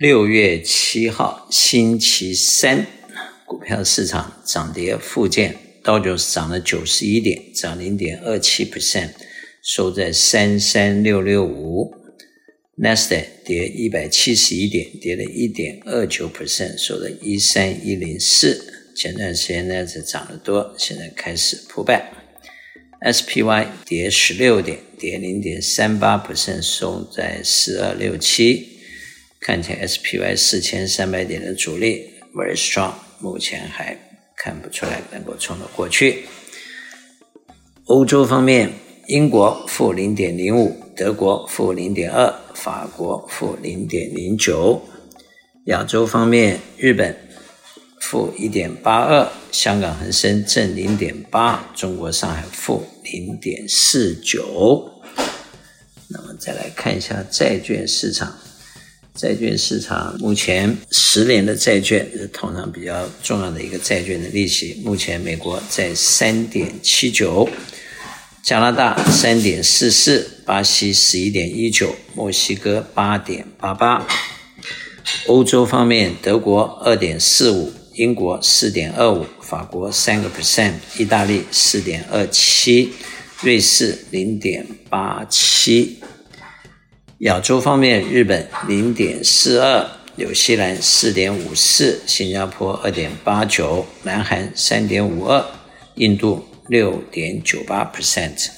六月七号星期三，股票市场涨跌互见，道琼斯涨了九十一点，涨零点二七 percent，收在三三六六五。纳斯达克跌一百七十一点，跌了一点二九 percent，收在一三一零四。前段时间呢是涨得多，现在开始破败。SPY 跌十六点，跌零点三八 percent，收在四二六七。看起来 SPY 四千三百点的阻力 very strong，目前还看不出来能够冲得过去。欧洲方面，英国负零点零五，德国负零点二，法国负零点零九。亚洲方面，日本负一点八二，香港恒生正零点八，中国上海负零点四九。那么再来看一下债券市场。债券市场目前十年的债券是通常比较重要的一个债券的利息。目前美国在三点七九，加拿大三点四四，巴西十一点一九，墨西哥八点八八。欧洲方面，德国二点四五，英国四点二五，法国三个 percent，意大利四点二七，瑞士零点八七。亚洲方面，日本零点四二，纽西兰四点五四，新加坡二点八九，南韩三点五二，印度六点九八 percent。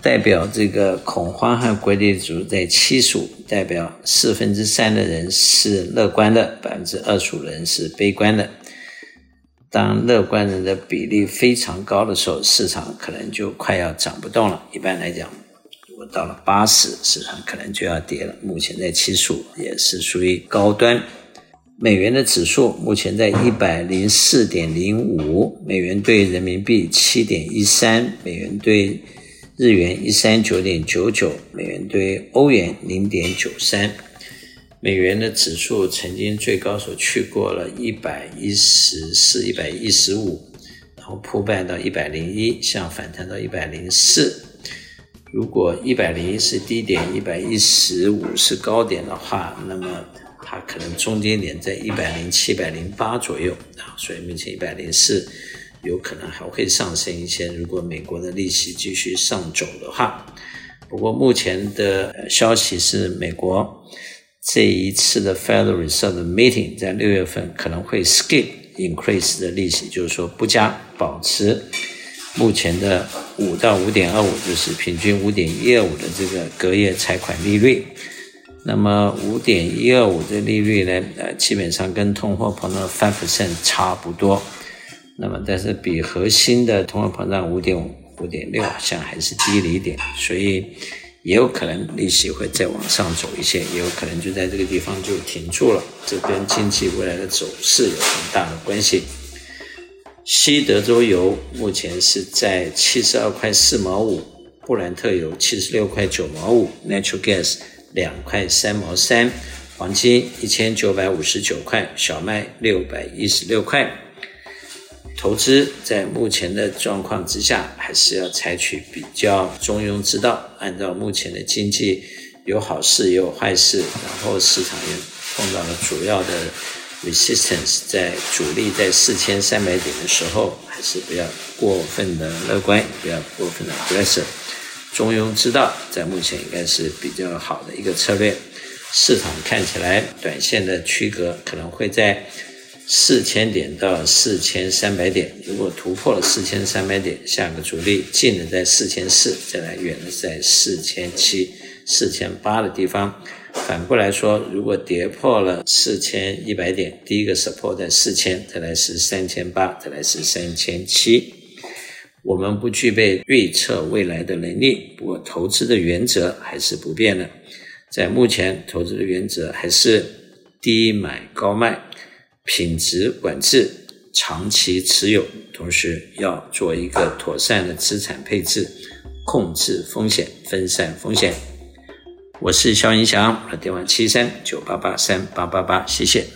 代表这个恐慌和国际组在七十五，代表四分之三的人是乐观的，百分之二十五人是悲观的。当乐观人的比例非常高的时候，市场可能就快要涨不动了。一般来讲。如果到了八十，市场可能就要跌了。目前在七十五，也是属于高端。美元的指数目前在一百零四点零五，美元兑人民币七点一三，美元兑日元一三九点九九，美元兑欧元零点九三。美元的指数曾经最高所去过了一百一十四、一百一十五，然后破败到一百零一，向反弹到一百零四。如果一百零一是低点，一百一十五是高点的话，那么它可能中间点在一百零七、一百零八左右啊，所以目前一百零四有可能还会上升一些。如果美国的利息继续上走的话，不过目前的消息是，美国这一次的 Federal Reserve Meeting 在六月份可能会 skip increase 的利息，就是说不加，保持。目前的五到五点二五，就是平均五点一二五的这个隔夜拆款利率。那么五点一二五的利率呢，呃，基本上跟通货膨胀的 five percent 差不多。那么，但是比核心的通货膨胀五点五、五点六，好像还是低了一点。所以也有可能利息会再往上走一些，也有可能就在这个地方就停住了。这跟经济未来的走势有很大的关系。西德州油目前是在七十二块四毛五，布兰特油七十六块九毛五，Natural Gas 两块三毛三，黄金一千九百五十九块，小麦六百一十六块。投资在目前的状况之下，还是要采取比较中庸之道，按照目前的经济有好事也有坏事，然后市场也碰到了主要的。Resistance 在主力在四千三百点的时候，还是不要过分的乐观，不要过分的 aggressive，中庸之道，在目前应该是比较好的一个策略。市场看起来，短线的区隔可能会在四千点到四千三百点。如果突破了四千三百点，下个阻力近的在四千四，再来远的在四千七、四千八的地方。反过来说，如果跌破了四千一百点，第一个 support 在四千，再来是三千八，再来是三千七。我们不具备预测未来的能力，不过投资的原则还是不变的。在目前，投资的原则还是低买高卖，品质管制，长期持有，同时要做一个妥善的资产配置，控制风险，分散风险。我是萧云祥，我的电话七三九八八三八八八，谢谢。